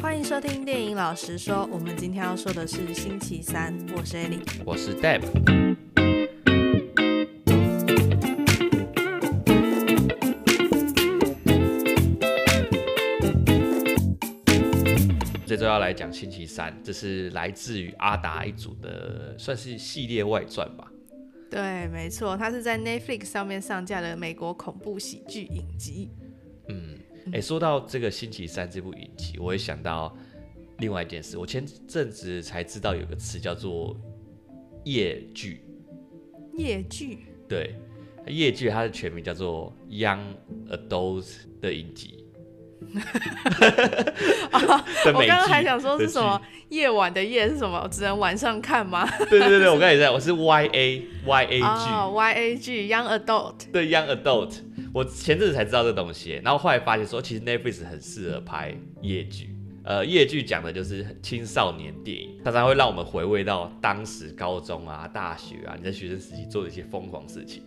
欢迎收听电影老实说，我们今天要说的是星期三。我是 Ellie，我是 Deb。这周要来讲星期三，这是来自于阿达一组的，算是系列外传吧。对，没错，它是在 Netflix 上面上架的美国恐怖喜剧影集。嗯，哎，说到这个星期三这部影集，我会想到另外一件事。我前阵子才知道有个词叫做夜剧。夜剧？对，夜剧它的全名叫做 Young Adult 的影集。我刚刚还想说是什么夜晚的夜是什么？只能晚上看吗？对对对，我刚才也在，我是 Y A Y A G、oh, Y A G Young Adult。对 Young Adult，我前阵子才知道这东西，然后后来发现说，其实 Netflix 很适合拍夜剧。呃，夜剧讲的就是青少年电影，常常会让我们回味到当时高中啊、大学啊，你在学生时期做的一些疯狂事情。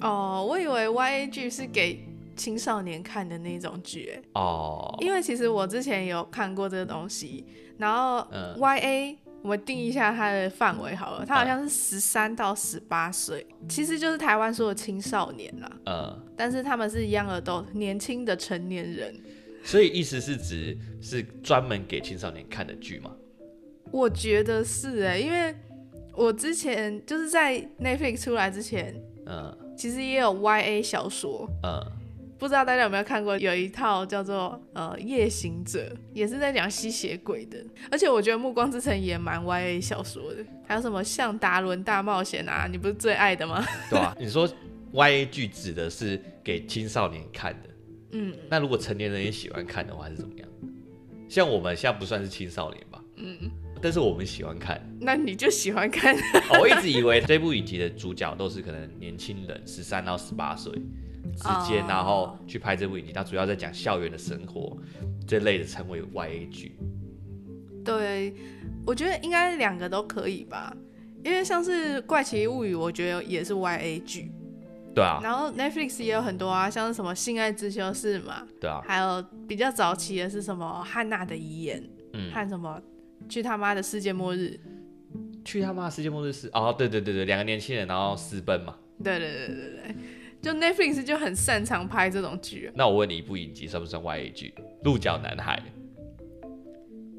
哦，oh, 我以为 Y A G 是给。青少年看的那种剧哦，oh. 因为其实我之前有看过这个东西，然后 Y A、嗯、我们定一下它的范围好了，它好像是十三到十八岁，嗯、其实就是台湾说的青少年啦，嗯，但是他们是 young adult 年轻的成年人，所以意思是指是专门给青少年看的剧吗？我觉得是哎，因为我之前就是在 Netflix 出来之前，嗯，其实也有 Y A 小说，嗯。不知道大家有没有看过，有一套叫做呃《夜行者》，也是在讲吸血鬼的。而且我觉得《暮光之城》也蛮 YA 小说的。还有什么《像达伦大冒险》啊，你不是最爱的吗？对啊，你说 YA 剧指的是给青少年看的。嗯，那如果成年人也喜欢看的话是怎么样？像我们现在不算是青少年吧？嗯，但是我们喜欢看。那你就喜欢看。哦，我一直以为这部影集的主角都是可能年轻人，十三到十八岁。之间，然后去拍这部影集，它主要在讲校园的生活这类的，称为 YA 剧。对，我觉得应该两个都可以吧，因为像是《怪奇物语》，我觉得也是 YA 剧。对啊。然后 Netflix 也有很多啊，像是什么《性爱之修室》嘛。对啊。还有比较早期的是什么《汉娜的遗言》，嗯，和什么《去他妈的世界末日》。去他妈的世界末日是哦，对对对对，两个年轻人然后私奔嘛。对对对对对。就 Netflix 就很擅长拍这种剧。那我问你，一部影集算不算 YA 剧？《鹿角男孩》。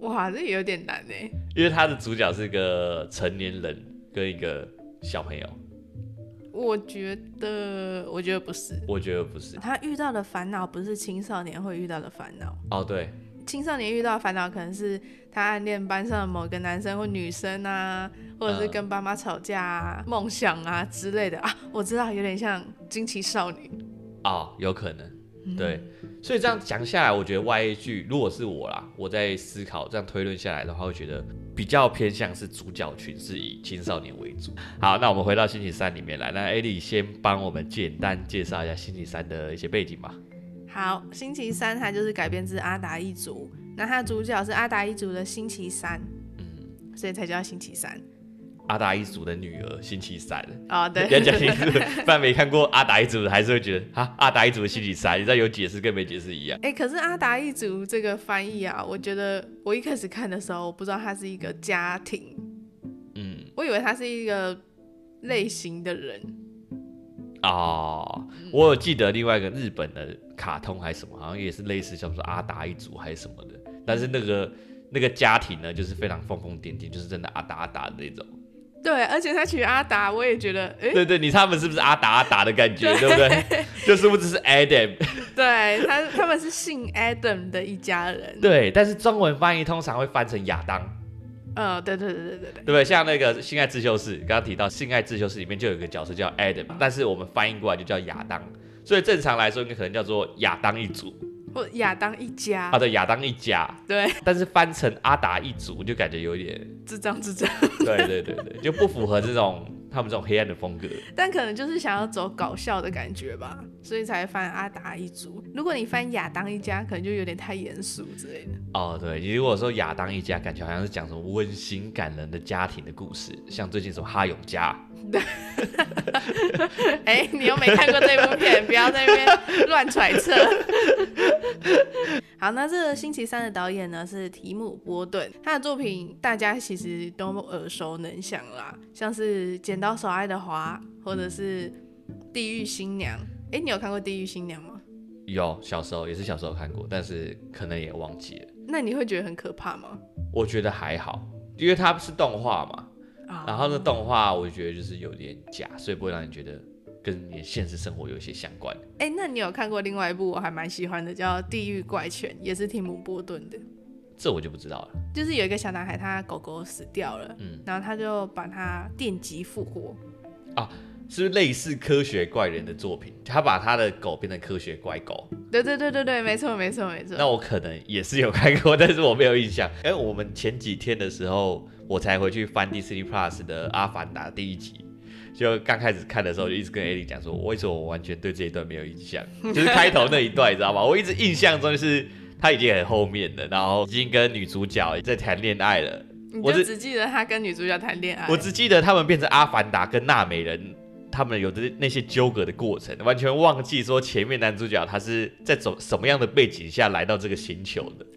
哇，这有点难呢。因为他的主角是个成年人跟一个小朋友。我觉得，我觉得不是。我觉得不是。他遇到的烦恼不是青少年会遇到的烦恼。哦，对。青少年遇到的烦恼可能是他暗恋班上的某个男生或女生啊，或者是跟爸妈吵架啊、梦、嗯、想啊之类的啊。我知道，有点像惊奇少女。哦，有可能。对，嗯、所以这样讲下来，我觉得 YA 剧如果是我啦，我在思考这样推论下来的话，会觉得比较偏向是主角群是以青少年为主。好，那我们回到星期三里面来，那 Ellie 先帮我们简单介绍一下星期三的一些背景吧。好，星期三它就是改编自阿达一族，那它的主角是阿达一族的星期三，嗯，所以才叫星期三。阿达一族的女儿星期三，哦，对，要讲清楚，不然没看过阿达一族的还是会觉得啊，阿达一族的星期三，你知道有解释跟没解释一样。哎、欸，可是阿达一族这个翻译啊，我觉得我一开始看的时候，我不知道他是一个家庭，嗯，我以为他是一个类型的人。哦，我有记得另外一个日本的卡通还是什么，好像也是类似，叫做阿达一族还是什么的。但是那个那个家庭呢，就是非常疯疯癫癫，就是真的阿达阿达的那种。对，而且他取阿达，我也觉得，哎，对对，你他们是不是阿达阿达的感觉，对，对不对？就是不只是 Adam，对他他们是姓 Adam 的一家人。对，但是中文翻译通常会翻成亚当。嗯，对对对对对对，对不对？像那个《性爱自修室》，刚刚提到《性爱自修室》里面就有一个角色叫 Adam，但是我们翻译过来就叫亚当，所以正常来说应该可能叫做亚当一族或亚当一家。啊，对，亚当一家。对，但是翻成阿达一族就感觉有点智障智障。对对对对，就不符合这种。他们这种黑暗的风格，但可能就是想要走搞笑的感觉吧，所以才翻阿达一族。如果你翻亚当一家，可能就有点太严肃之类的。哦，对，你如果说亚当一家，感觉好像是讲什么温馨感人的家庭的故事，像最近什么哈永家，对。哎、欸，你又没看过这部片，不要在那边乱揣测。好，那这个星期三的导演呢是提姆波顿，他的作品大家其实都耳熟能详啦，像是《剪刀手爱德华》或者是《地狱新娘》。哎、欸，你有看过《地狱新娘》吗？有，小时候也是小时候看过，但是可能也忘记了。那你会觉得很可怕吗？我觉得还好，因为它是动画嘛。Oh. 然后那动画我觉得就是有点假，所以不会让你觉得跟你现实生活有一些相关。哎、欸，那你有看过另外一部我还蛮喜欢的，叫《地狱怪犬》，也是提姆波顿的。这我就不知道了。就是有一个小男孩，他狗狗死掉了，嗯，然后他就把它电击复活。啊，是不是类似科学怪人的作品？他把他的狗变成科学怪狗。对对对对对，没错没错没错。那我可能也是有看过，但是我没有印象。哎，我们前几天的时候。我才回去翻 Disney Plus 的《阿凡达》第一集，就刚开始看的时候，就一直跟艾莉讲说，为什么我完全对这一段没有印象？就是开头那一段，你知道吗？我一直印象中就是他已经很后面了，然后已经跟女主角在谈恋爱了。我就只记得他跟女主角谈恋爱，我只记得他们变成阿凡达跟纳美人，他们有的那些纠葛的过程，完全忘记说前面男主角他是在走什么样的背景下来到这个星球的啊。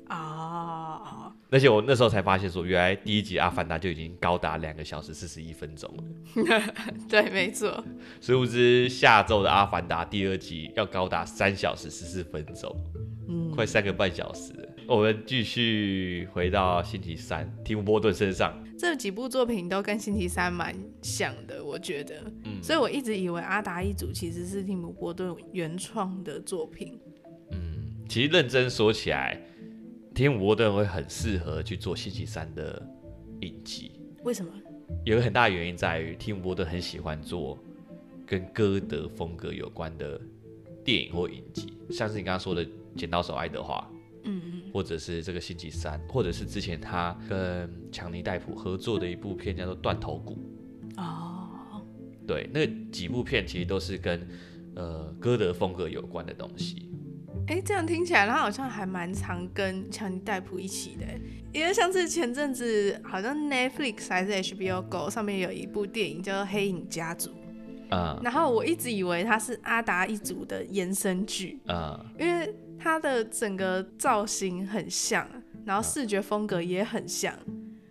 而且我那时候才发现，说原来第一集《阿凡达》就已经高达两个小时四十一分钟了。对，没错。殊不知下周的《阿凡达》第二集要高达三小时十四分钟，嗯，快三个半小时。我们继续回到星期三，提姆波顿身上。这几部作品都跟星期三蛮像的，我觉得。嗯。所以我一直以为《阿达一族》其实是提姆波顿原创的作品。嗯，其实认真说起来。提姆波顿会很适合去做星期三的影集，为什么？有个很大的原因在于，提姆波顿很喜欢做跟歌德风格有关的电影或影集，像是你刚刚说的《剪刀手爱德华》，嗯嗯，或者是这个星期三，或者是之前他跟强尼戴普合作的一部片叫做《断头谷》。哦，对，那几部片其实都是跟呃歌德风格有关的东西。哎，这样听起来，他好像还蛮常跟强尼戴普一起的。因为像是前阵子，好像 Netflix 还是 HBO Go 上面有一部电影叫做《黑影家族》uh, 然后我一直以为它是阿达一族的延伸剧，uh, 因为它的整个造型很像，然后视觉风格也很像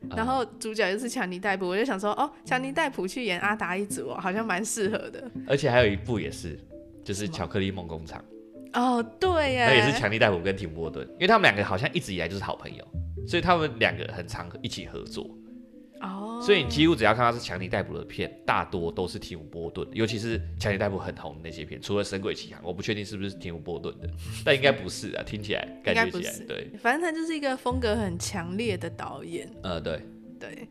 ，uh, 然后主角又是强尼戴普，我就想说，哦，强尼戴普去演阿达一族，好像蛮适合的。而且还有一部也是，就是《巧克力梦工厂》。哦，对呀，那也是强尼戴普跟提姆波顿，因为他们两个好像一直以来就是好朋友，所以他们两个很常一起合作。哦，所以你几乎只要看到是强尼戴普的片，大多都是提姆波顿，尤其是强尼戴普很红的那些片，除了《神鬼奇航》，我不确定是不是提姆波顿的，但应该不是啊，听起来感觉起来对，反正他就是一个风格很强烈的导演。呃，对对。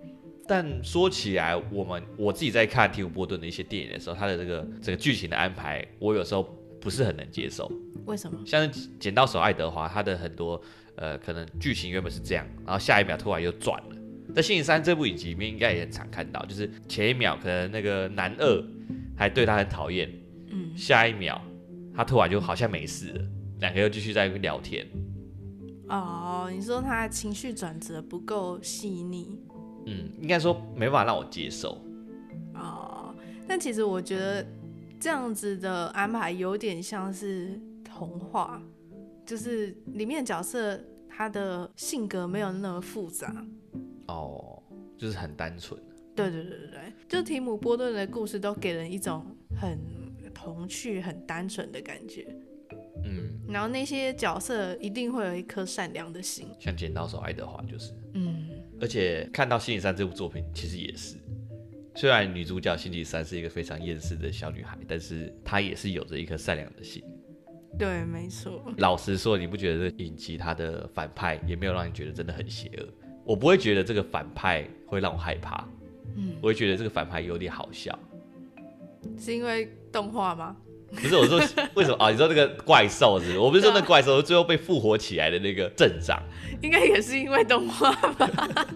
但说起来，我们我自己在看提姆波顿的一些电影的时候，他的这个这个剧情的安排，我有时候不是很能接受。为什么？像是《剪刀手爱德华》，他的很多呃，可能剧情原本是这样，然后下一秒突然又转了。在《星期三》这部影集里面，应该也很常看到，就是前一秒可能那个男二还对他很讨厌，嗯，下一秒他突然就好像没事了，两个又继续在聊天。哦，你说他情绪转折不够细腻？嗯，应该说没办法让我接受。哦，但其实我觉得这样子的安排有点像是。童话就是里面的角色，他的性格没有那么复杂哦，就是很单纯。对对对对对，就提姆波顿的故事都给人一种很童趣、很单纯的感觉。嗯，然后那些角色一定会有一颗善良的心，像剪刀手爱德华就是。嗯，而且看到星期三这部作品，其实也是，虽然女主角星期三是一个非常厌世的小女孩，但是她也是有着一颗善良的心。对，没错。老实说，你不觉得这影集它的反派也没有让你觉得真的很邪恶？我不会觉得这个反派会让我害怕，嗯，我会觉得这个反派有点好笑。是因为动画吗？不是，我说 为什么啊？你说那个怪兽是不是？我不是说那怪兽最后被复活起来的那个镇长，应该也是因为动画吧？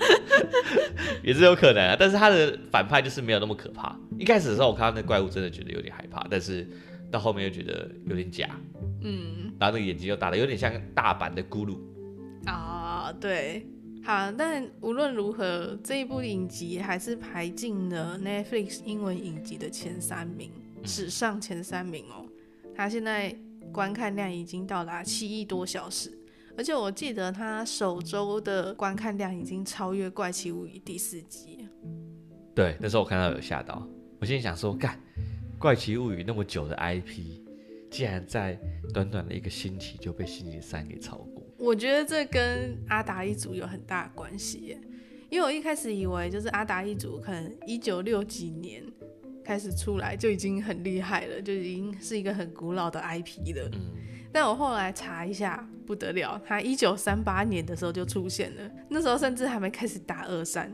也是有可能啊。但是他的反派就是没有那么可怕。一开始的时候，我看到那怪物真的觉得有点害怕，但是到后面又觉得有点假。嗯，然后那个眼睛又大的有点像大阪的咕噜。啊，对，好，但无论如何，这一部影集还是排进了 Netflix 英文影集的前三名，史上前三名哦。它现在观看量已经到达七亿多小时，而且我记得它首周的观看量已经超越《怪奇物语》第四集。对，那时候我看到有吓到，我心里想说，干《怪奇物语》那么久的 IP，竟然在短短的一个星期就被星期三给超过。我觉得这跟阿达一族有很大的关系耶，因为我一开始以为就是阿达一族可能一九六几年开始出来就已经很厉害了，就已经是一个很古老的 IP 了。嗯，但我后来查一下，不得了，他一九三八年的时候就出现了，那时候甚至还没开始打二三。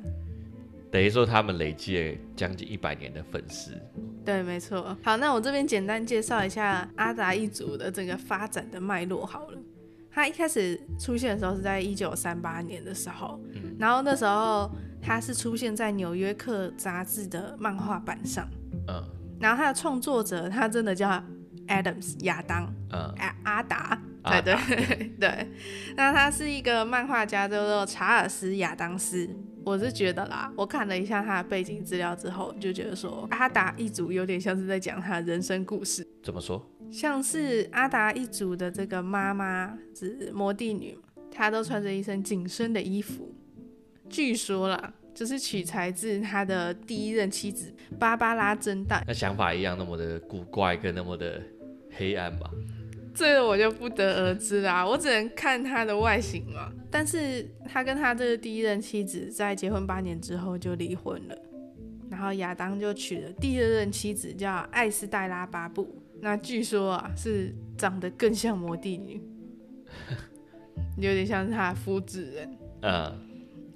等于说他们累积了将近一百年的粉丝。对，没错。好，那我这边简单介绍一下阿达一族的整个发展的脉络好了。他一开始出现的时候是在一九三八年的时候，嗯，然后那时候他是出现在《纽约客》杂志的漫画版上。嗯，然后他的创作者他真的叫 Adams 亚当，嗯，阿阿达，对对对 对。那他是一个漫画家，叫做查尔斯亚当斯。我是觉得啦，我看了一下他的背景资料之后，就觉得说阿达一族有点像是在讲他的人生故事。怎么说？像是阿达一族的这个妈妈是魔帝女，她都穿着一身紧身的衣服。据说啦，就是取材自他的第一任妻子芭芭拉珍黛。那想法一样，那么的古怪跟那么的黑暗吧？这个我就不得而知啦，我只能看他的外形嘛。但是他跟他这个第一任妻子在结婚八年之后就离婚了，然后亚当就娶了第二任妻子叫艾斯黛拉巴布，那据说啊是长得更像魔帝女，有点像是他的复制人。嗯，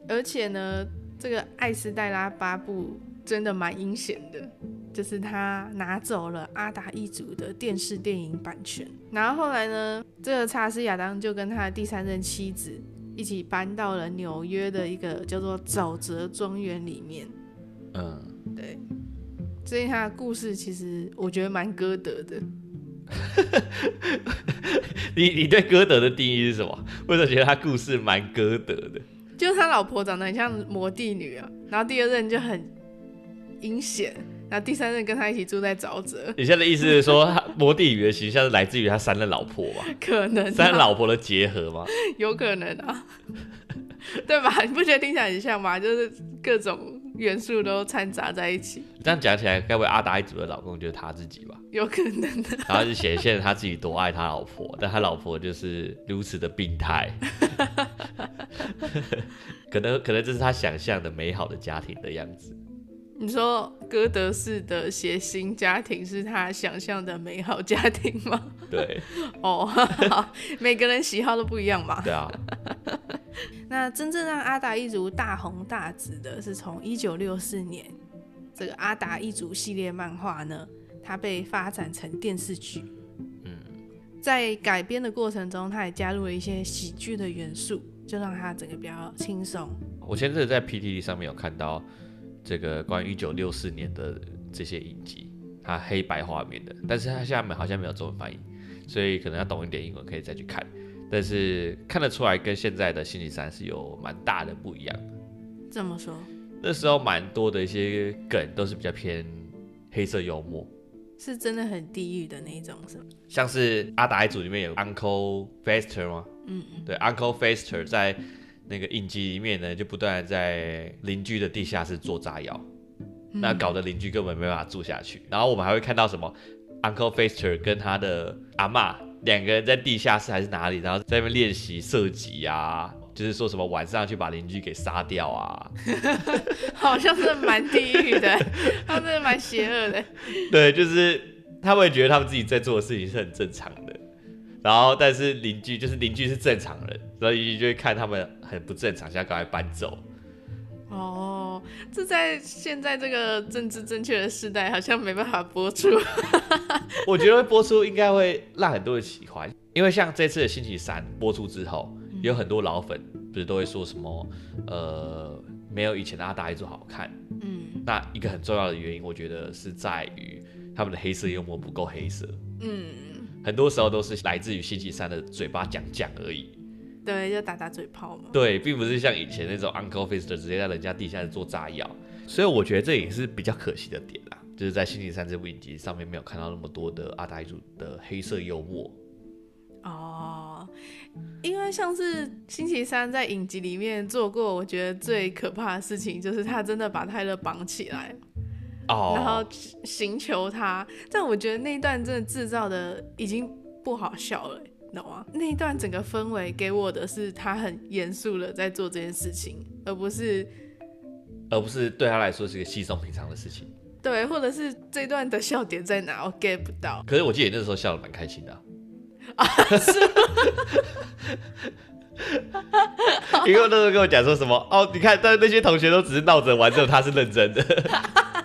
而且呢，这个艾斯黛拉巴布真的蛮阴险的。就是他拿走了阿达一族的电视电影版权，然后后来呢，这个查斯亚当就跟他的第三任妻子一起搬到了纽约的一个叫做沼泽庄园里面。嗯，对，所以他的故事其实我觉得蛮歌德的。你你对歌德的定义是什么？为什么觉得他故事蛮歌德的？就是他老婆长得很像魔帝女啊，然后第二任就很阴险。然后第三任跟他一起住在沼泽。你现在的意思是说，魔帝女的形象是来自于他三任老婆吗？可能、啊。三任老婆的结合吗？有可能啊，对吧？你不觉得听起来很像吗？就是各种元素都掺杂在一起。这样讲起来，该不会阿达一族的老公就是他自己吧？有可能的。然后就显现他自己多爱他老婆，但他老婆就是如此的病态。可能，可能这是他想象的美好的家庭的样子。你说歌德式的谐星家庭是他想象的美好家庭吗？对，哦，每个人喜好都不一样嘛。对啊。那真正让阿达一族大红大紫的是从一九六四年这个阿达一族系列漫画呢，它被发展成电视剧。嗯，在改编的过程中，它也加入了一些喜剧的元素，就让它整个比较轻松。我前阵在 PTT 上面有看到。这个关于一九六四年的这些影集，它黑白画面的，但是它下面好像没有中文翻译，所以可能要懂一点英文可以再去看。但是看得出来跟现在的星期三是有蛮大的不一样。怎么说？那时候蛮多的一些梗都是比较偏黑色幽默，是真的很地狱的那种，是吗？像是阿达一族里面有 Uncle Fester 吗？嗯嗯，对，Uncle Fester 在。那个影集里面呢，就不断在邻居的地下室做炸药，嗯、那搞得邻居根本没办法住下去。然后我们还会看到什么 Uncle Fester 跟他的阿妈两个人在地下室还是哪里，然后在那边练习射击啊，就是说什么晚上去把邻居给杀掉啊，好像是蛮地狱的，他们是蛮邪恶的。对，就是他们会觉得他们自己在做的事情是很正常的。然后，但是邻居就是邻居是正常人，所以就会看他们很不正常，想要赶快搬走。哦，这在现在这个政治正确的时代，好像没办法播出。我觉得会播出应该会让很多人喜欢，因为像这次的星期三播出之后，嗯、有很多老粉不是都会说什么，呃，没有以前的阿达一族好看。嗯，那一个很重要的原因，我觉得是在于他们的黑色幽默不够黑色。嗯。很多时候都是来自于星期三的嘴巴讲讲而已，对，就打打嘴炮嘛。对，并不是像以前那种 uncle f i s t e r 直接在人家地下室做炸药，所以我觉得这也是比较可惜的点啦，就是在《星期三》这部影集上面没有看到那么多的阿达一族的黑色幽默。哦，因为像是星期三在影集里面做过，我觉得最可怕的事情就是他真的把泰勒绑起来，哦，然后寻求他。但我觉得那一段真的制造的已经不好笑了，你懂吗？那一段整个氛围给我的是他很严肃的在做这件事情，而不是，而不是对他来说是一个稀松平常的事情。对，或者是这段的笑点在哪？我 get 不到。可是我记得你那时候笑的蛮开心的啊。啊，是吗？因为那时候跟我讲说什么哦，你看，但是那些同学都只是闹着玩，只有他是认真的。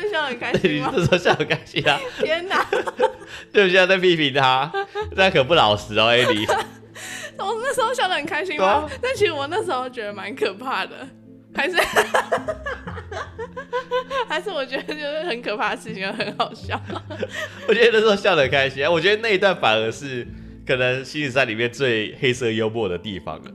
哦，我真的笑得很开心。你那时候笑得很开心啊！天哪！就现在在批评他，这样可不老实哦，艾莉。我那时候笑得很开心吗？啊、但其实我那时候觉得蛮可怕的，还是 还是我觉得就是很可怕的事情，很好笑。我觉得那时候笑得很开心啊！我觉得那一段反而是可能《星期三》里面最黑色幽默的地方了。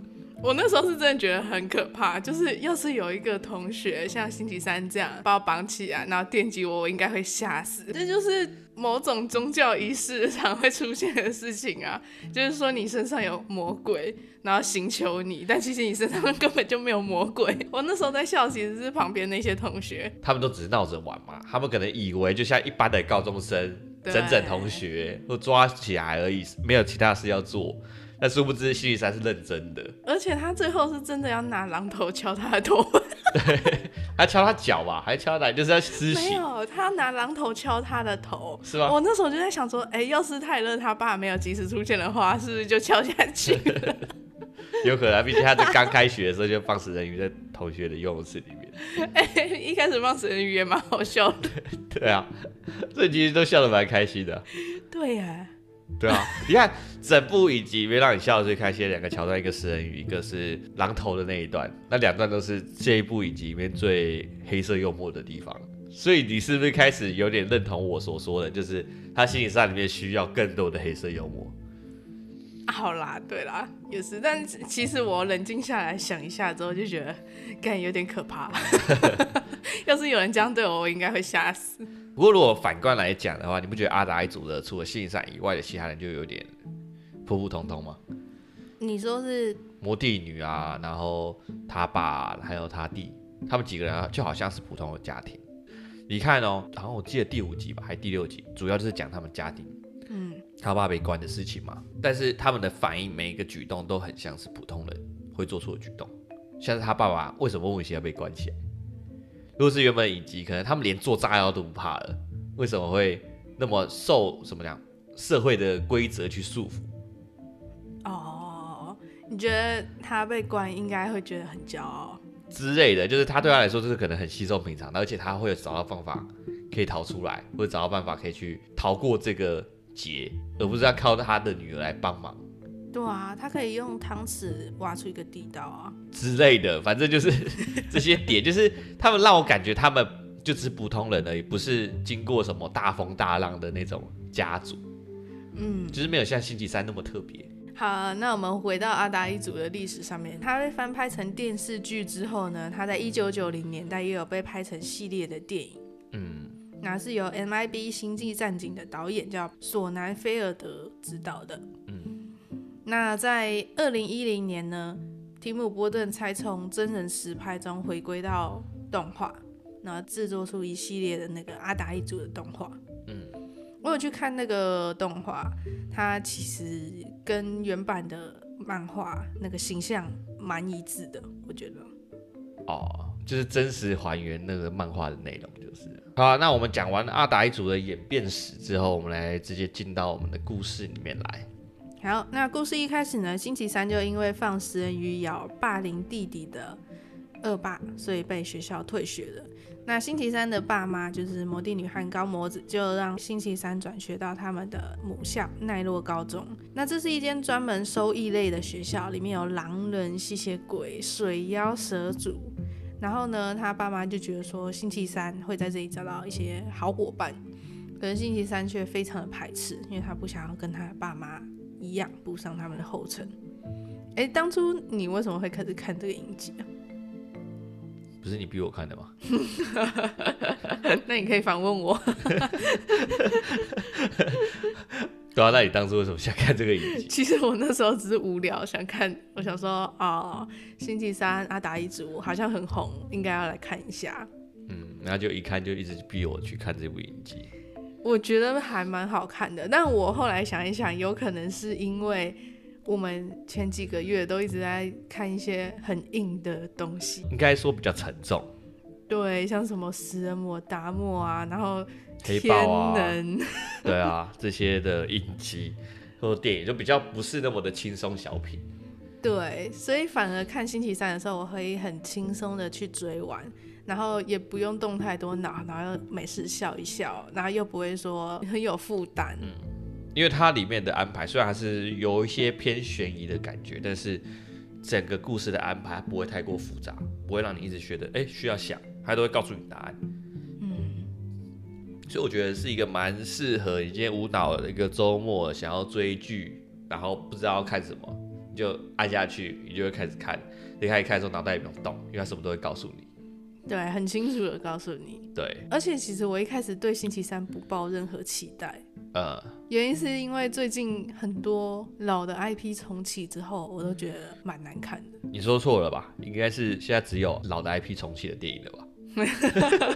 我那时候是真的觉得很可怕，就是要是有一个同学像星期三这样把我绑起来，然后电击我，我应该会吓死。这就是某种宗教仪式常会出现的事情啊，就是说你身上有魔鬼，然后寻求你，但其实你身上根本就没有魔鬼。我那时候在笑，其实是旁边那些同学，他们都只是闹着玩嘛，他们可能以为就像一般的高中生整整同学，或抓起来而已，没有其他事要做。但殊不知，星期三是认真的，而且他最后是真的要拿榔头敲他的头，对，还敲他脚吧，还敲他，就是要施洗。没有，他要拿榔头敲他的头，是吧？我那时候就在想说，哎、欸，要是泰勒他爸没有及时出现的话，是不是就敲下去了？有可能，毕竟他在刚开学的时候就放食人鱼在同学的游泳池里面。哎、欸，一开始放死人鱼也蛮好笑的。对啊，所以其实都笑得蛮开心的。对呀。对啊，你看整部影集里面让你笑的最开心的两个桥段，一个食人鱼，一个是狼头的那一段，那两段都是这一部影集里面最黑色幽默的地方。所以你是不是开始有点认同我所说的，就是他心理上里面需要更多的黑色幽默？好啦，对啦，也是，但其实我冷静下来想一下之后，就觉得感觉有点可怕。要是有人这样对我，我应该会吓死。不过，如果反观来讲的话，你不觉得阿达一族的除了星期三以外的其他人就有点普普通通吗？你说是魔帝女啊，然后他爸还有他弟，他们几个人就好像是普通的家庭。你看哦，然后我记得第五集吧，还是第六集，主要就是讲他们家庭，嗯，他爸被关的事情嘛。但是他们的反应，每一个举动都很像是普通人会做出的举动，像是他爸爸为什么莫名其妙被关起来？如果是原本影集，可能他们连做炸药都不怕了，为什么会那么受什么讲社会的规则去束缚？哦，你觉得他被关应该会觉得很骄傲之类的，就是他对他来说就是可能很稀松平常，而且他会找到方法可以逃出来，或者找到办法可以去逃过这个劫，而不是要靠他的女儿来帮忙。对啊，他可以用汤匙挖出一个地道啊。之类的，反正就是 这些点，就是他们让我感觉他们就只是普通人而已，不是经过什么大风大浪的那种家族，嗯，就是没有像星期三那么特别。好，那我们回到阿达一族的历史上面，他被翻拍成电视剧之后呢，他在一九九零年代也有被拍成系列的电影，嗯，那是由 MIB 星际战警的导演叫索南菲尔德执导的，嗯。那在二零一零年呢，提姆波顿才从真人实拍中回归到动画，然后制作出一系列的那个阿达一族的动画。嗯，我有去看那个动画，它其实跟原版的漫画那个形象蛮一致的，我觉得。哦，就是真实还原那个漫画的内容，就是。好啊，那我们讲完阿达一族的演变史之后，我们来直接进到我们的故事里面来。好，那故事一开始呢，星期三就因为放食人鱼咬霸凌弟弟的恶霸，所以被学校退学了。那星期三的爸妈就是魔帝女和高魔子，就让星期三转学到他们的母校奈落高中。那这是一间专门收异类的学校，里面有狼人、吸血鬼、水妖、蛇族。然后呢，他爸妈就觉得说星期三会在这里找到一些好伙伴，可是星期三却非常的排斥，因为他不想要跟他爸妈。一样步上他们的后尘。哎、欸，当初你为什么会开始看这个影集啊？不是你逼我看的吗？那你可以反问我。对啊，那你当初为什么想看这个影集？其实我那时候只是无聊想看，我想说哦，星期三阿达一族好像很红，应该要来看一下。嗯，然后就一看就一直逼我去看这部影集。我觉得还蛮好看的，但我后来想一想，有可能是因为我们前几个月都一直在看一些很硬的东西，应该说比较沉重。对，像什么食人魔达莫啊，然后。黑豹啊，对啊，这些的影集或电影就比较不是那么的轻松小品。对，所以反而看星期三的时候，我可以很轻松的去追完，然后也不用动太多脑，然后又没事笑一笑，然后又不会说很有负担。嗯，因为它里面的安排虽然还是有一些偏悬疑的感觉，但是整个故事的安排不会太过复杂，不会让你一直觉得哎需要想，它都会告诉你答案。嗯所以我觉得是一个蛮适合你今天无脑的一个周末，想要追剧，然后不知道要看什么，你就按下去，你就会开始看。你开始看的时候脑袋也不用动，因为它什么都会告诉你。对，很清楚的告诉你。对。而且其实我一开始对星期三不抱任何期待。呃。原因是因为最近很多老的 IP 重启之后，我都觉得蛮难看的。你说错了吧？应该是现在只有老的 IP 重启的电影了吧？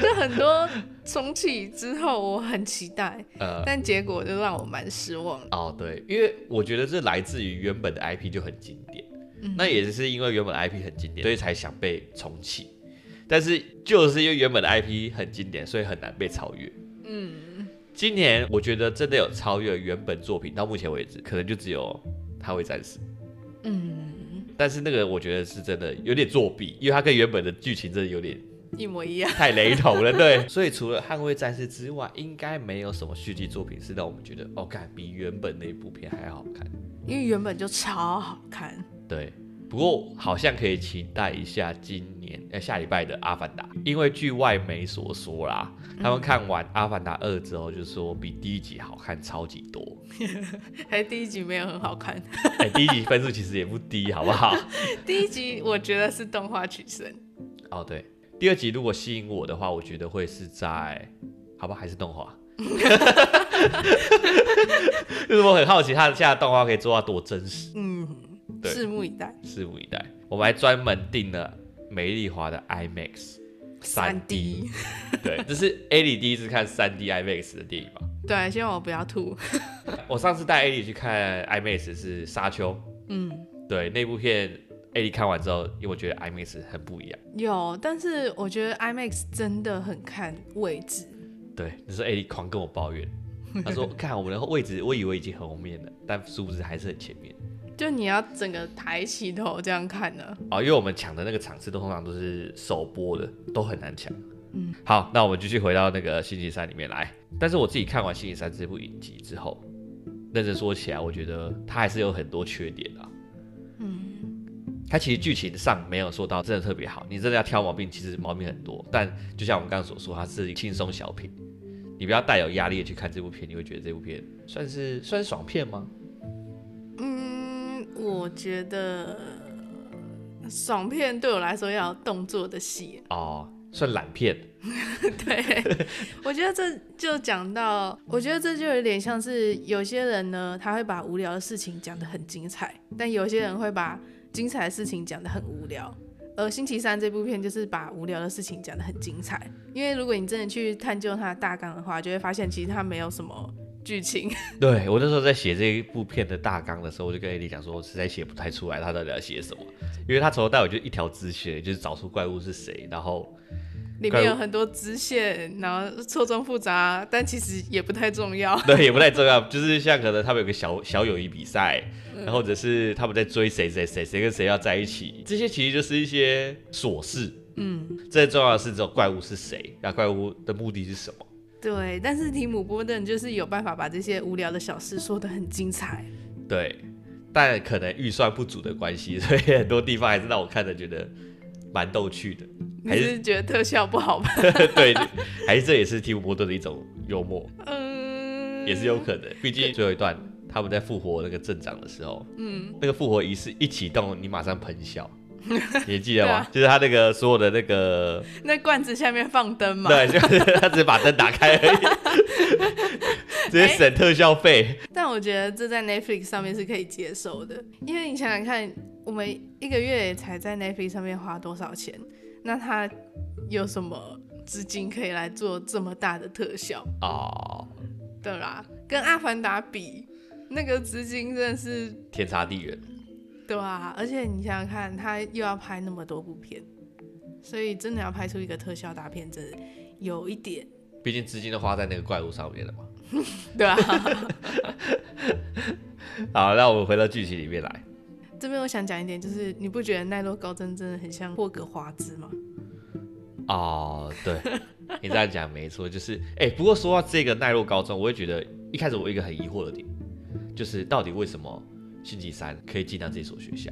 就很多重启之后，我很期待，呃，但结果就让我蛮失望。哦，对，因为我觉得这来自于原本的 IP 就很经典，嗯，那也是因为原本的 IP 很经典，所以才想被重启。但是就是因为原本的 IP 很经典，所以很难被超越。嗯，今年我觉得真的有超越原本作品，到目前为止可能就只有《他会战士》。嗯。但是那个我觉得是真的有点作弊，因为它跟原本的剧情真的有点一模一样，太雷同了。对，所以除了《捍卫战士》之外，应该没有什么续集作品是让我们觉得哦，看比原本那部片还好看。因为原本就超好看。对。不过好像可以期待一下今年呃下礼拜的《阿凡达》，因为据外媒所说啦，他们看完《阿凡达二》之后就说比第一集好看超级多，还是第一集没有很好看？哎，第一集分数其实也不低，好不好？第一集我觉得是动画取胜。哦，对，第二集如果吸引我的话，我觉得会是在，好吧，还是动画。就是我很好奇，他现在动画可以做到多真实？嗯。拭目以待，拭目以待。我们还专门订了美丽华的 IMAX 三 D，对，这是 Ellie 第一次看三 D IMAX 的电影吧？对，希望我不要吐。我上次带 Ellie 去看 IMAX 是《沙丘》，嗯，对，那部片 Ellie 看完之后，因为我觉得 IMAX 很不一样。有，但是我觉得 IMAX 真的很看位置。对，就是 Ellie 狂跟我抱怨，他说 看我们的位置，我以为已经很后面了，但殊不知还是很前面。就你要整个抬起头这样看呢？哦，因为我们抢的那个场次都通常都是首播的，都很难抢。嗯，好，那我们继续回到那个星期三里面来。但是我自己看完星期三这部影集之后，认真说起来，我觉得它还是有很多缺点的。嗯，它其实剧情上没有说到真的特别好，你真的要挑毛病，其实毛病很多。但就像我们刚刚所说，它是轻松小品，你不要带有压力的去看这部片，你会觉得这部片算是算是爽片吗？我觉得爽片对我来说要有动作的戏哦，算懒片。对，我觉得这就讲到，我觉得这就有点像是有些人呢，他会把无聊的事情讲得很精彩，但有些人会把精彩的事情讲得很无聊。而星期三这部片就是把无聊的事情讲得很精彩，因为如果你真的去探究它的大纲的话，就会发现其实它没有什么。剧情，对，我那时候在写这一部片的大纲的时候，我就跟艾莉讲说，我实在写不太出来他到底要写什么，因为他从头到尾就一条支线，就是找出怪物是谁，然后里面有很多支线，然后错综复杂，但其实也不太重要。对，也不太重要，就是像可能他们有个小小友谊比赛，然后或者是他们在追谁谁谁谁跟谁要在一起，这些其实就是一些琐事。嗯，最重要的是这种怪物是谁，那怪物的目的是什么？对，但是提姆波顿就是有办法把这些无聊的小事说得很精彩。对，但可能预算不足的关系，所以很多地方还是让我看着觉得蛮逗趣的。还是，是觉得特效不好吧？对，还是这也是提姆波顿的一种幽默。嗯，也是有可能。毕竟最后一段他们在复活那个镇长的时候，嗯，那个复活仪式一启动，你马上喷笑，你记得吗？啊、就是他那个所有的那个那罐子下面放灯嘛，对，就是他只是把灯打开而已，直接省特效费、欸。但我觉得这在 Netflix 上面是可以接受的，因为你想想看，我们一个月才在 Netflix 上面花多少钱，那他有什么资金可以来做这么大的特效？哦，对啦，跟阿凡达比。那个资金真的是天差地远，对啊，而且你想想看，他又要拍那么多部片，所以真的要拍出一个特效大片，真的有一点。毕竟资金都花在那个怪物上面了嘛。对啊。好，那我们回到剧情里面来。这边我想讲一点，就是你不觉得奈落高真真的很像霍格华兹吗？哦，对，你这样讲没错，就是哎、欸，不过说到这个奈落高中，我会觉得一开始我有一个很疑惑的点。就是到底为什么星期三可以进到这所学校？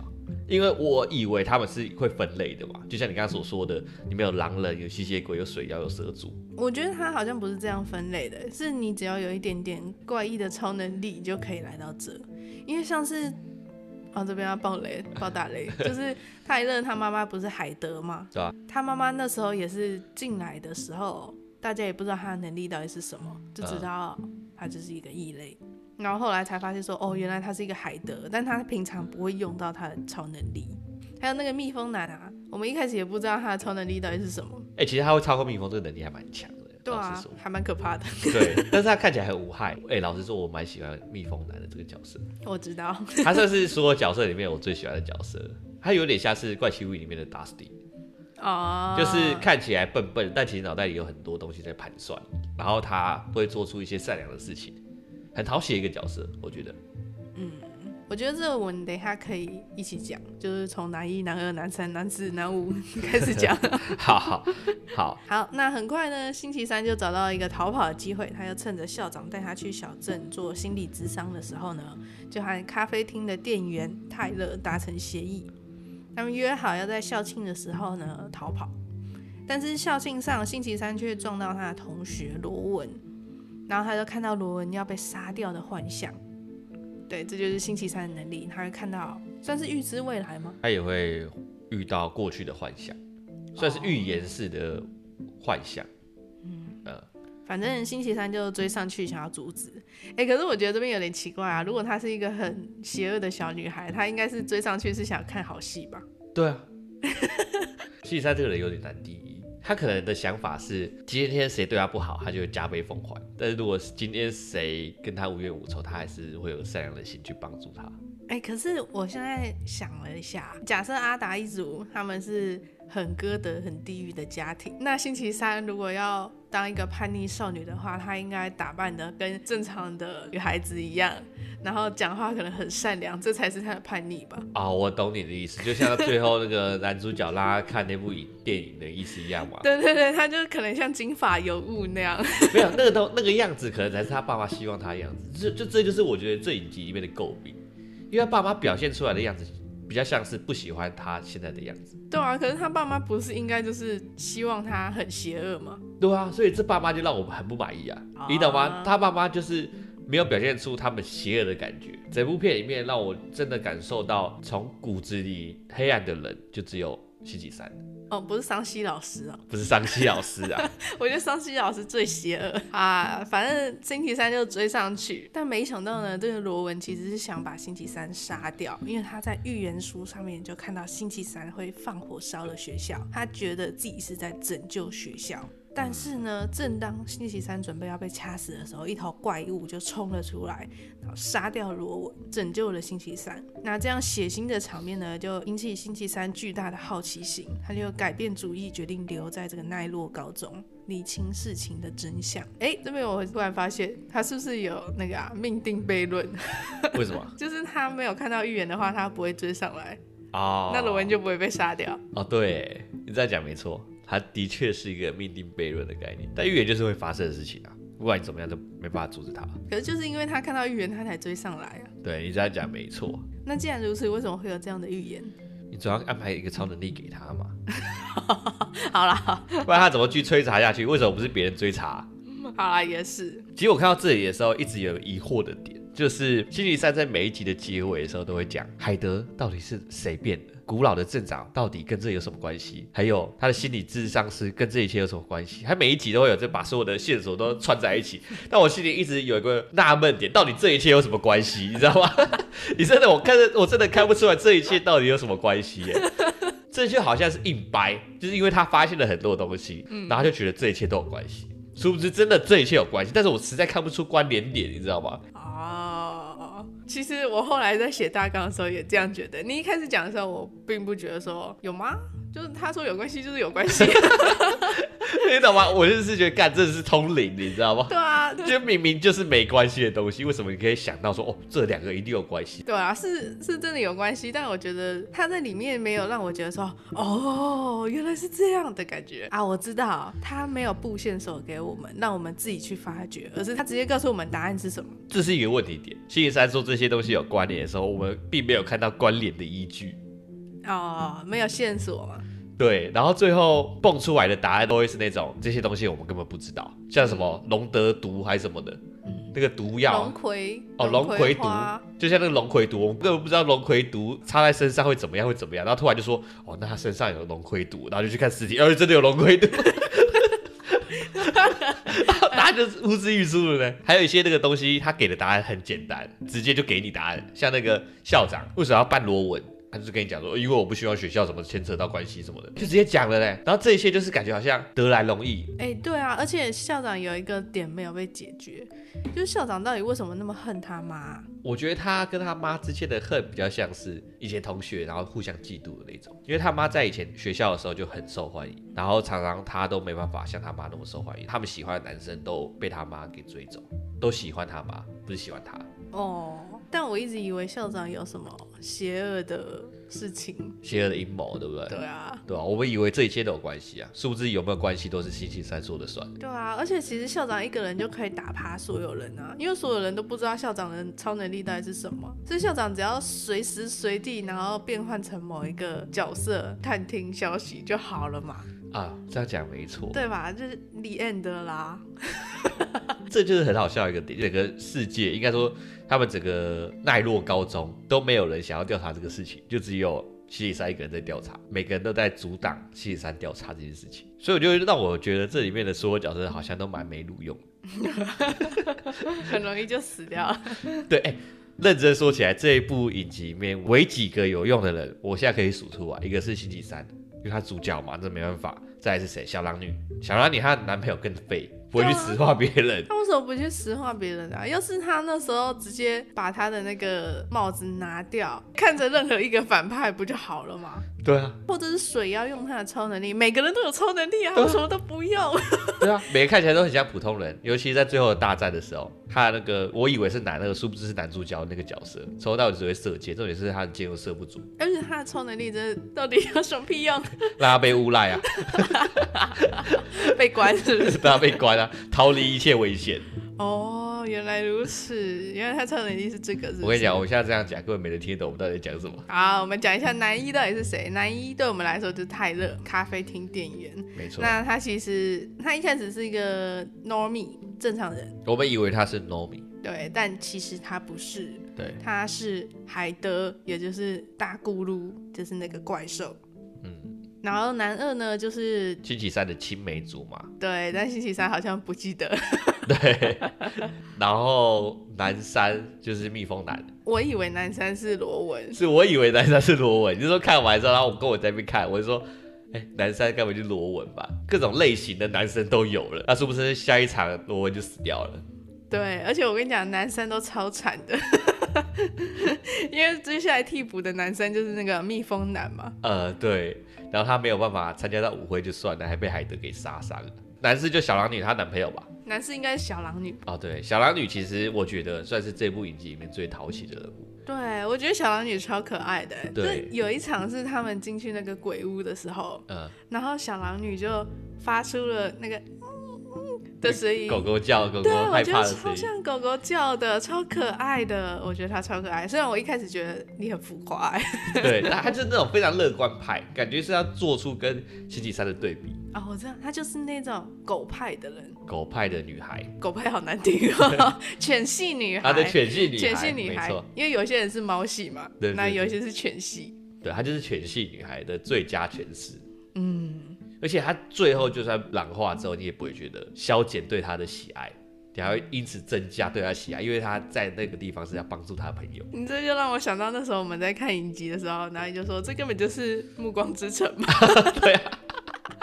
因为我以为他们是会分类的嘛，就像你刚刚所说的，里面有狼人、有吸血鬼、有水妖、有蛇族。我觉得他好像不是这样分类的，是你只要有一点点怪异的超能力，就可以来到这。因为像是，哦，这边要爆雷，爆大雷，就是泰勒他妈妈不是海德吗？对啊。他妈妈那时候也是进来的时候，大家也不知道他的能力到底是什么，就知道他就是一个异类。然后后来才发现说，哦，原来他是一个海德，但他平常不会用到他的超能力。还有那个蜜蜂男啊，我们一开始也不知道他的超能力到底是什么。哎、欸，其实他会操控蜜蜂这个能力还蛮强的。对啊，还蛮可怕的。对，但是他看起来很无害。哎、欸，老实说，我蛮喜欢蜜蜂男的这个角色。我知道，他算是所有角色里面我最喜欢的角色。他有点像是怪奇物语里面的 Dusty，哦，就是看起来笨笨，但其实脑袋里有很多东西在盘算，然后他会做出一些善良的事情。很讨喜的一个角色，我觉得。嗯，我觉得这个我们等一下可以一起讲，就是从男一、男二、男三、男四、男五 开始讲。好好好。好，那很快呢，星期三就找到一个逃跑的机会，他就趁着校长带他去小镇做心理咨商的时候呢，就和咖啡厅的店员泰勒达成协议，他们约好要在校庆的时候呢逃跑，但是校庆上星期三却撞到他的同学罗文。然后他就看到罗文要被杀掉的幻象，对，这就是星期三的能力，他会看到，算是预知未来吗？他也会遇到过去的幻想，算是预言式的幻象。嗯，呃，反正星期三就追上去想要阻止。哎，可是我觉得这边有点奇怪啊，如果她是一个很邪恶的小女孩，她应该是追上去是想看好戏吧？对啊，星期三这个人有点难定义。他可能的想法是，今天谁对他不好，他就会加倍奉还。但是如果今天谁跟他无冤无仇，他还是会有善良的心去帮助他。哎、可是我现在想了一下，假设阿达一族他们是很歌德、很地狱的家庭，那星期三如果要当一个叛逆少女的话，她应该打扮的跟正常的女孩子一样。然后讲话可能很善良，这才是她的叛逆吧？啊、哦，我懂你的意思，就像最后那个男主角让他看那部影电影的意思一样嘛。对对对，他就可能像金发尤物那样。没有，那个都那个样子，可能才是他爸妈希望他的样子。这就这就是我觉得这影集里面的诟病，因为他爸妈表现出来的样子比较像是不喜欢他现在的样子。对啊，可是他爸妈不是应该就是希望他很邪恶吗？对啊，所以这爸妈就让我很不满意啊，啊你懂吗？他爸妈就是。没有表现出他们邪恶的感觉。整部片里面让我真的感受到，从骨子里黑暗的人就只有星期三。哦，不是桑西老师啊，不是桑西老师啊。我觉得桑西老师最邪恶啊。反正星期三就追上去，但没想到呢，这个罗文其实是想把星期三杀掉，因为他在预言书上面就看到星期三会放火烧了学校，他觉得自己是在拯救学校。但是呢，正当星期三准备要被掐死的时候，一头怪物就冲了出来，然后杀掉罗文，拯救了星期三。那这样血腥的场面呢，就引起星期三巨大的好奇心，他就改变主意，决定留在这个奈落高中，理清事情的真相。哎，这边我突然发现，他是不是有那个啊命定悖论？为什么？就是他没有看到预言的话，他不会追上来哦，那罗文就不会被杀掉。哦，对，你这样讲没错。它的确是一个命定悖论的概念，但预言就是会发生的事情啊，不管你怎么样都没办法阻止它。可是就是因为他看到预言，他才追上来啊。对，你这样讲没错。那既然如此，为什么会有这样的预言？你总要安排一个超能力给他嘛。好啦，不然他怎么去追查下去？为什么不是别人追查？好啦，也是。其实我看到这里的时候，一直有疑惑的点，就是星期三在每一集的结尾的时候都会讲海德到底是谁变的。古老的镇长到底跟这有什么关系？还有他的心理智商是跟这一切有什么关系？他每一集都会有，就把所有的线索都串在一起。但我心里一直有一个纳闷点，到底这一切有什么关系？你知道吗？你真的，我看着我真的看不出来这一切到底有什么关系耶。这就好像是硬掰，就是因为他发现了很多东西，然后就觉得这一切都有关系。殊不知真的这一切有关系，但是我实在看不出关联点，你知道吗？其实我后来在写大纲的时候也这样觉得。你一开始讲的时候，我并不觉得说有吗？就是他说有关系，就是有关系，你懂吗？我就是觉得干，这是通灵，你知道吗？对啊，就明明就是没关系的东西，为什么你可以想到说哦，这两个一定有关系？对啊，是是真的有关系，但我觉得他在里面没有让我觉得说哦，原来是这样的感觉啊！我知道他没有布线索给我们，让我们自己去发掘，而是他直接告诉我们答案是什么。这是一个问题点。星期三说这些东西有关联的时候，我们并没有看到关联的依据。哦，没有线索嘛？对，然后最后蹦出来的答案都会是那种这些东西我们根本不知道，像什么龙德毒还是什么的，嗯、那个毒药龙葵哦，龙葵毒，就像那个龙葵毒，我们根本不知道龙葵毒插在身上会怎么样，会怎么样，然后突然就说哦，那他身上有龙葵毒，然后就去看尸体，哦，真的有龙葵毒，答案就是呼之欲出了呢。还有一些那个东西，他给的答案很简单，直接就给你答案，像那个校长为什么要扮罗文？他就是跟你讲说，因为我不希望学校什么牵扯到关系什么的，就直接讲了嘞。然后这一切就是感觉好像得来容易。哎、欸，对啊，而且校长有一个点没有被解决，就是校长到底为什么那么恨他妈？我觉得他跟他妈之间的恨比较像是以前同学，然后互相嫉妒的那种。因为他妈在以前学校的时候就很受欢迎，然后常常他都没办法像他妈那么受欢迎。他们喜欢的男生都被他妈给追走，都喜欢他妈，不是喜欢他。哦。但我一直以为校长有什么邪恶的事情，邪恶的阴谋，对不对？对啊，对啊，我们以为这一切都有关系啊，殊不知有没有关系都是星期三说的算。对啊，而且其实校长一个人就可以打趴所有人啊，因为所有人都不知道校长的超能力到底是什么，所以校长只要随时随地然后变换成某一个角色探听消息就好了嘛。啊，这样讲没错，对吧？就是 the end 啦。这就是很好笑一个点，整个世界应该说。他们整个奈落高中都没有人想要调查这个事情，就只有星期三一个人在调查，每个人都在阻挡星期三调查这件事情，所以我就让我觉得这里面的所有角色好像都蛮没路用 很容易就死掉了。对，哎，认真说起来，这一部影集里面唯几个有用的人，我现在可以数出来，一个是星期三，因为他主角嘛，这没办法。再来是谁？小狼女，小狼女她的男朋友更废。不会去石化别人，他为什么不去石化别人啊？要是他那时候直接把他的那个帽子拿掉，看着任何一个反派不就好了吗？对啊，或者是水要用他的超能力，每个人都有超能力啊，我什么都不用。对啊，每个看起来都很像普通人，尤其是在最后的大战的时候，他那个我以为是男，那个殊不知是男主角那个角色，从头到尾只会射箭，重点是他的箭又射不足。而且他的超能力真的到底有什么屁用？让他被诬赖啊，被关是不是？让他被关啊，逃离一切危险。哦，原来如此，原来他超能力是这个是不是？我跟你讲，我现在这样讲，各位没人听懂我们到底在讲什么。好，我们讲一下男一到底是谁？男一对我们来说就是泰勒，咖啡厅店员。没错。那他其实他一开始是一个 normie 正常人。我们以为他是 normie。对，但其实他不是。对。他是海德，也就是大咕噜，就是那个怪兽。嗯。然后男二呢，就是星期三的青梅竹马。对，但星期三好像不记得。对。然后南山就是蜜蜂男。我以为南山是罗文。是我以为南山是罗文，就是说看完之后，然后我跟我在那边看，我就说，哎，南山该不会就是罗文吧？各种类型的男生都有了，那是不是下一场罗文就死掉了？对，而且我跟你讲，男生都超惨的，因为接下来替补的男生就是那个蜜蜂男嘛。呃，对。然后他没有办法参加到舞会就算了，还被海德给杀伤了。男士就小狼女她男朋友吧？男士应该是小狼女哦。对，小狼女其实我觉得算是这部影集里面最讨喜的人物。对，我觉得小狼女超可爱的。对，有一场是他们进去那个鬼屋的时候，嗯，然后小狼女就发出了那个。的声音，狗狗叫，狗狗害怕的声音，我觉得超像狗狗叫的，超可爱的。我觉得它超可爱，虽然我一开始觉得你很浮夸。对，那它就是那种非常乐观派，感觉是要做出跟星期三的对比。哦，我知道，他就是那种狗派的人。狗派的女孩，狗派好难听哦，犬系女孩，她的犬系女孩，犬系女孩，因为有些人是猫系嘛，对，那有些是犬系，对，她就是犬系女孩的最佳诠释，嗯，而且她最后就算狼化之后，你也不会觉得消减对她的喜爱。你还会因此增加对他喜爱，因为他在那个地方是要帮助他的朋友。你这就让我想到那时候我们在看影集的时候，然后你就说这根本就是《暮光之城》嘛。对啊，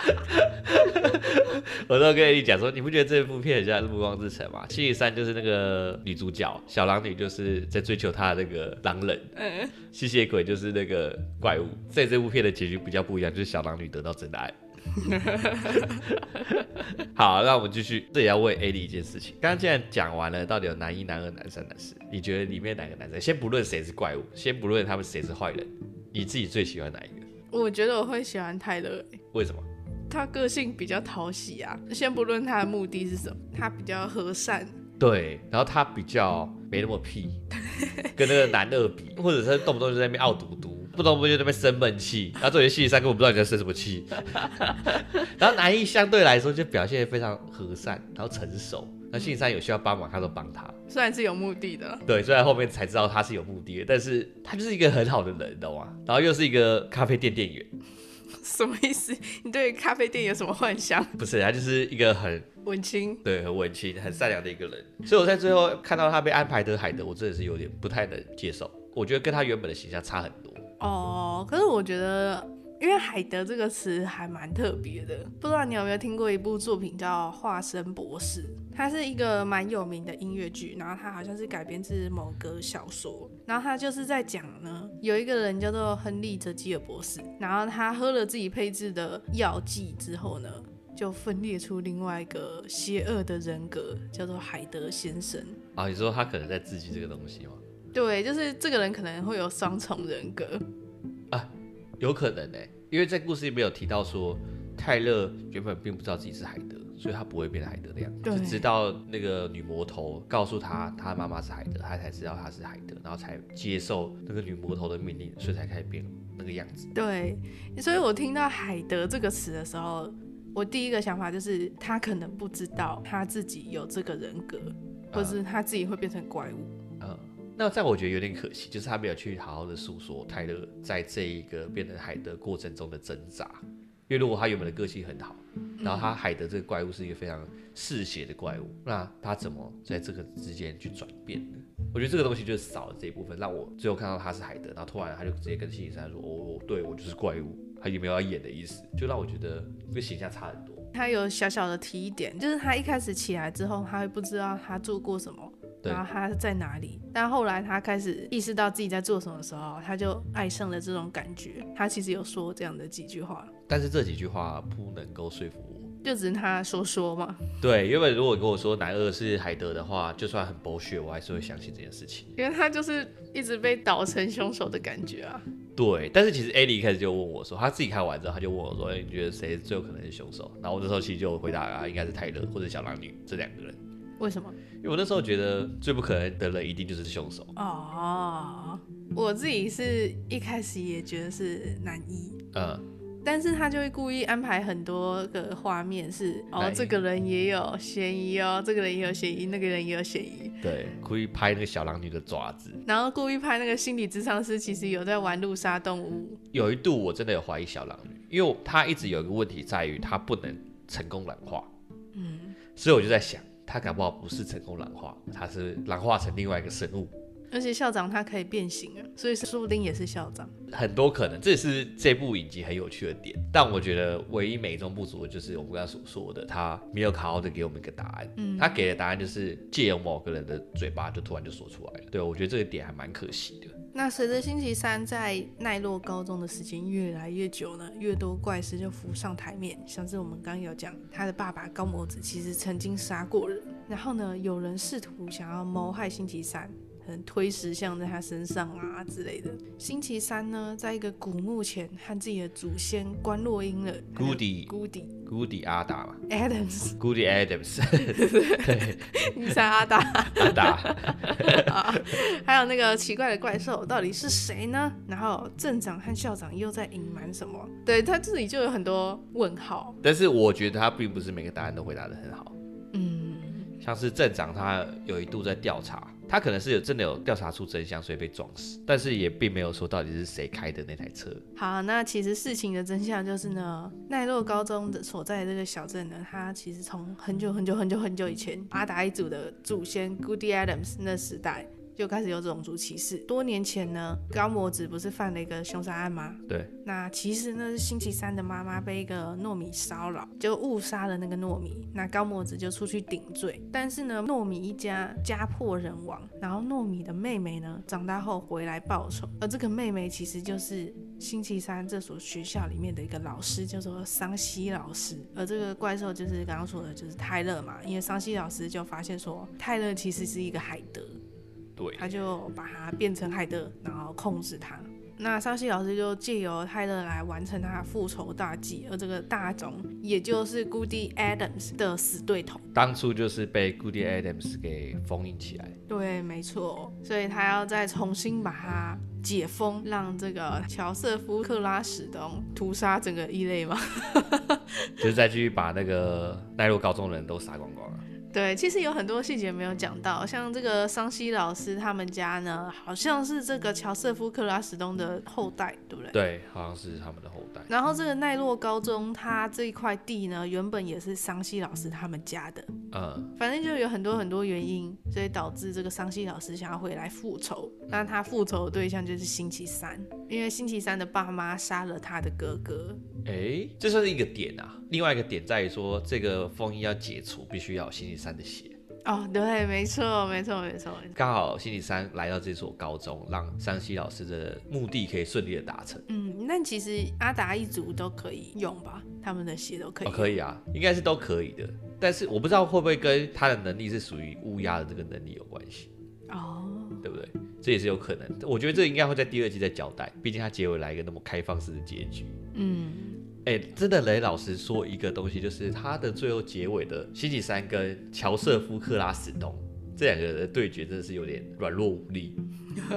我都跟你讲说，你不觉得这部片很像《暮光之城》吗？星期三就是那个女主角小狼女，就是在追求她的那个狼人。嗯。吸血鬼就是那个怪物，在这部片的结局比较不一样，就是小狼女得到真爱。好，那我们继续。这也要问 A 莉一件事情。刚刚既然讲完了，到底有男一、男二、男三、男四，你觉得里面哪个男生？先不论谁是怪物，先不论他们谁是坏人，你自己最喜欢哪一个？我觉得我会喜欢泰勒。为什么？他个性比较讨喜啊。先不论他的目的是什么，他比较和善。对，然后他比较没那么屁，跟那个男二比，或者是动不动就在那边傲嘟嘟。不动不就在那边生闷气，然后这些星期三根本不知道你在生什么气。然后男一相对来说就表现得非常和善，然后成熟。那星期三有需要帮忙，他都帮他。虽然是有目的的，对，虽然后面才知道他是有目的的，但是他就是一个很好的人，懂吗？然后又是一个咖啡店店员。什么意思？你对咖啡店有什么幻想？不是，他就是一个很文青，对，很文青、很善良的一个人。所以我在最后看到他被安排的海德，我真的是有点不太能接受。我觉得跟他原本的形象差很多。哦，可是我觉得，因为海德这个词还蛮特别的，不知道你有没有听过一部作品叫《化身博士》，它是一个蛮有名的音乐剧，然后它好像是改编自某个小说，然后它就是在讲呢，有一个人叫做亨利·泽基尔博士，然后他喝了自己配置的药剂之后呢，就分裂出另外一个邪恶的人格，叫做海德先生。啊，你说他可能在自己这个东西吗？对，就是这个人可能会有双重人格啊，有可能呢，因为在故事里面有提到说，泰勒原本并不知道自己是海德，所以他不会变成海德的样子，就直到那个女魔头告诉他他妈妈是海德，他才知道他是海德，然后才接受那个女魔头的命令，所以才开始变那个样子。对，所以我听到海德这个词的时候，我第一个想法就是他可能不知道他自己有这个人格，或是他自己会变成怪物。那在我觉得有点可惜，就是他没有去好好的诉说泰勒在这一个变成海德过程中的挣扎。因为如果他原本的个性很好，然后他海德这个怪物是一个非常嗜血的怪物，那他怎么在这个之间去转变呢？我觉得这个东西就是少了这一部分，让我最后看到他是海德，然后突然他就直接跟星期三说：“哦，对我就是怪物。”他有没有要演的意思？就让我觉得这个形象差很多。他有小小的提一点，就是他一开始起来之后，他会不知道他做过什么。然后他在哪里？但后来他开始意识到自己在做什么的时候，他就爱上了这种感觉。他其实有说这样的几句话，但是这几句话不能够说服我，就只是他说说嘛。对，因为如果跟我说男二是海德的话，就算很剥削，我还是会相信这件事情。因为他就是一直被导成凶手的感觉啊。对，但是其实艾莉一开始就问我说，他自己看完之后，他就问我说：“哎，你觉得谁最有可能是凶手？”然后我这时候其实就回答啊，应该是泰勒或者小狼女这两个人。为什么？因为我那时候觉得最不可能的人一定就是凶手。哦，我自己是一开始也觉得是男一，嗯，但是他就会故意安排很多个画面是，哦，这个人也有嫌疑哦，这个人也有嫌疑，那个人也有嫌疑。对，故意拍那个小狼女的爪子，然后故意拍那个心理智商师其实有在玩路杀动物。有一度我真的有怀疑小狼女，因为他一直有一个问题在于他不能成功软化，嗯，所以我就在想。他搞不好不是成功蓝化，他是蓝化成另外一个生物。而且校长他可以变形啊，所以说不定也是校长。很多可能，这也是这部影集很有趣的点。但我觉得唯一美中不足的就是我们刚才所说的，他没有好好的给我们一个答案。嗯，他给的答案就是借由某个人的嘴巴就突然就说出来了。对，我觉得这个点还蛮可惜的。那随着星期三在奈落高中的时间越来越久呢，越多怪事就浮上台面，像是我们刚刚有讲，他的爸爸高模子其实曾经杀过人，然后呢，有人试图想要谋害星期三。很推石像在他身上啊之类的。星期三呢，在一个古墓前和自己的祖先关落阴了。Goody，Goody，Goody 阿达嘛。Adams。对，你猜阿达。阿达。还有那个奇怪的怪兽到底是谁呢？然后镇长和校长又在隐瞒什么？对，他自己就有很多问号。但是我觉得他并不是每个答案都回答的很好。像是镇长他有一度在调查，他可能是有真的有调查出真相，所以被撞死，但是也并没有说到底是谁开的那台车。好，那其实事情的真相就是呢，奈落高中的所在的这个小镇呢，它其实从很久很久很久很久以前，阿达一族的祖先 Goody Adams 那时代。就开始有种族歧视。多年前呢，高模子不是犯了一个凶杀案吗？对。那其实呢是星期三的妈妈被一个糯米骚扰，就误杀了那个糯米。那高模子就出去顶罪，但是呢，糯米一家家破人亡。然后糯米的妹妹呢，长大后回来报仇，而这个妹妹其实就是星期三这所学校里面的一个老师，叫做桑西老师。而这个怪兽就是刚刚说的，就是泰勒嘛。因为桑西老师就发现说，泰勒其实是一个海德。他就把它变成海德，然后控制他。那桑西老师就借由泰勒来完成他的复仇大计，而这个大总也就是 Goody Adams 的死对头，当初就是被 Goody Adams 给封印起来。对，没错，所以他要再重新把它解封，让这个乔瑟夫·克拉史东屠杀整个异类嘛，就是再继续把那个奈落高中的人都杀光光了。对，其实有很多细节没有讲到，像这个桑西老师他们家呢，好像是这个乔瑟夫·克拉史东的后代，对不对？对，好像是他们的后代。然后这个奈落高中，它这一块地呢，原本也是桑西老师他们家的。嗯，反正就有很多很多原因，所以导致这个桑西老师想要回来复仇。那他复仇的对象就是星期三，因为星期三的爸妈杀了他的哥哥。哎，这算是一个点啊。另外一个点在于说，这个封印要解除，必须要有星期三的血。哦，对，没错，没错，没错。刚好星期三来到这所高中，让山西老师的目的可以顺利的达成。嗯，那其实阿达一族都可以用吧？他们的血都可以。哦，可以啊，应该是都可以的。但是我不知道会不会跟他的能力是属于乌鸦的这个能力有关系。哦，对不对？这也是有可能。我觉得这应该会在第二季再交代，毕竟他结尾来一个那么开放式的结局。嗯。哎、欸，真的，雷老师说一个东西，就是他的最后结尾的星期三跟乔瑟夫克拉史东这两个人的对决，真的是有点软弱无力。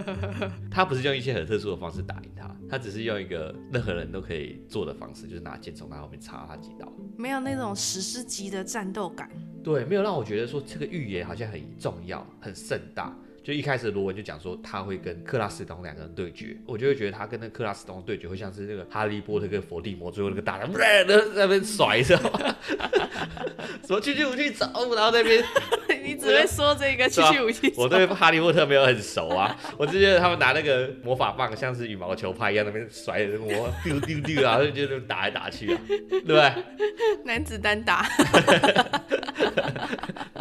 他不是用一些很特殊的方式打赢他，他只是用一个任何人都可以做的方式，就是拿剑从他后面插他几刀，没有那种史诗级的战斗感。对，没有让我觉得说这个预言好像很重要、很盛大。就一开始罗文就讲说他会跟克拉斯东两个人对决，我就会觉得他跟那克拉斯东对决会像是那个哈利波特跟伏地魔最后那个大人在那边甩着，什么去去不去走，然后那边你只会说这个七七五七。我对哈利波特没有很熟啊，我只觉得他们拿那个魔法棒像是羽毛球拍一样那边甩着魔丢丢丢然后，就觉得打来打去啊，对不对？男子单打。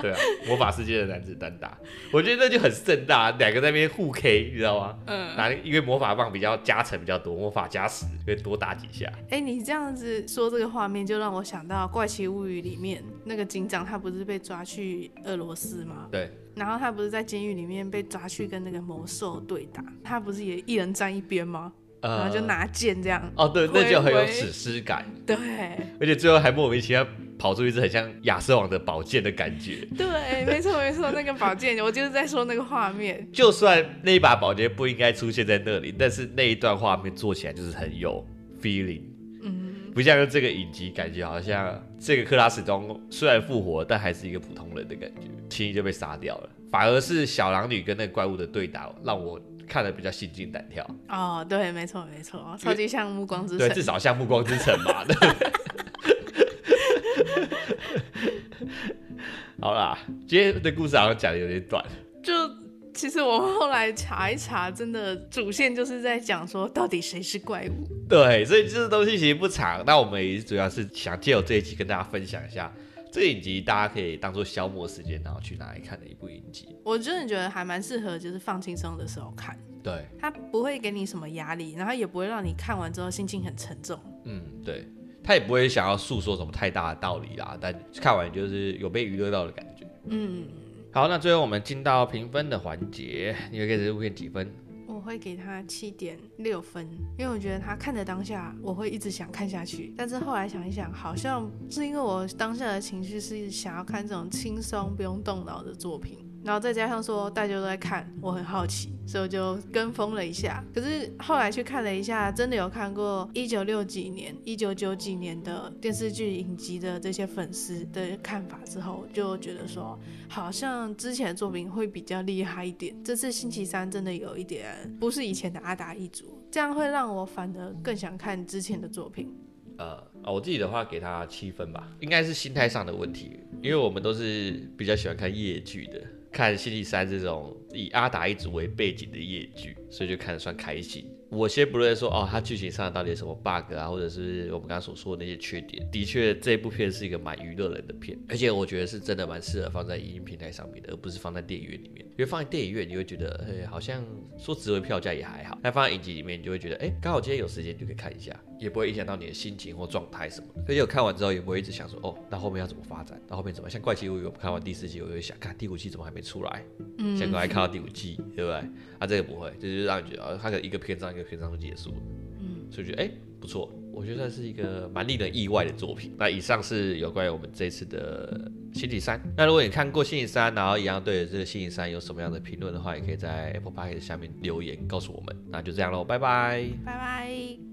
对啊，魔法世界的男子单打，我觉得那就很盛大，两个在那边互 K，你知道吗？嗯，拿因为魔法棒比较加成比较多，魔法加持可以多打几下。哎、欸，你这样子说这个画面，就让我想到《怪奇物语》里面那个警长，他不是被抓去俄罗斯吗？对。然后他不是在监狱里面被抓去跟那个魔兽对打，他不是也一人站一边吗？然后就拿剑这样。哦，对，那就很有史诗感。对。而且最后还莫名其妙。跑出一只很像亚瑟王的宝剑的感觉。对，没错没错，那个宝剑，我就是在说那个画面。就算那一把宝剑不应该出现在那里，但是那一段画面做起来就是很有 feeling。嗯，不像这个影集，感觉好像这个克拉史东虽然复活，但还是一个普通人的感觉，轻易就被杀掉了。反而是小狼女跟那个怪物的对打，让我看得比较心惊胆跳。哦，对，没错没错，超级像暮光之城。对，至少像暮光之城嘛。对 好啦，今天的故事好像讲的有点短。就其实我们后来查一查，真的主线就是在讲说到底谁是怪物。对，所以这个东西其实不长。那我们也主要是想借由这一集跟大家分享一下，这个影集大家可以当做消磨时间，然后去拿来看的一部影集。我真的觉得还蛮适合，就是放轻松的时候看。对，它不会给你什么压力，然后也不会让你看完之后心情很沉重。嗯，对。他也不会想要诉说什么太大的道理啦，但看完就是有被娱乐到的感觉。嗯，好，那最后我们进到评分的环节，你会给这部片几分？我会给他七点六分，因为我觉得他看的当下，我会一直想看下去。但是后来想一想，好像是因为我当下的情绪是想要看这种轻松不用动脑的作品。然后再加上说大家都在看，我很好奇，所以我就跟风了一下。可是后来去看了一下，真的有看过一九六几年、一九九几年的电视剧影集的这些粉丝的看法之后，就觉得说好像之前的作品会比较厉害一点。这次星期三真的有一点不是以前的阿达一族，这样会让我反而更想看之前的作品。呃，我自己的话给他七分吧，应该是心态上的问题，因为我们都是比较喜欢看夜剧的。看星期三这种以阿达一族为背景的夜剧，所以就看得算开心。我先不论说哦，它剧情上到底有什么 bug 啊，或者是我们刚刚所说的那些缺点，的确这部片是一个蛮娱乐人的片，而且我觉得是真的蛮适合放在影音平台上面的，而不是放在电影院里面。因为放在电影院，你会觉得，哎，好像说值回票价也还好；但放在影集里面，你就会觉得，哎，刚好今天有时间就可以看一下，也不会影响到你的心情或状态什么的。而且我看完之后也不会一直想说，哦，那后面要怎么发展？那后面怎么？像《怪奇物语》，我看完第四季，我就会想，看第五季怎么还没出来？嗯，想赶快看到第五季，对不对？啊，这个不会，就是让你觉得，啊，他可能一个篇章一个篇章就结束了。嗯，所以觉得，哎，不错。我觉得是一个蛮令人意外的作品。那以上是有关于我们这次的星期三。那如果你看过星期三，然后一样对这个星期三有什么样的评论的话，也可以在 Apple Podcast 下面留言告诉我们。那就这样喽，拜拜，拜拜。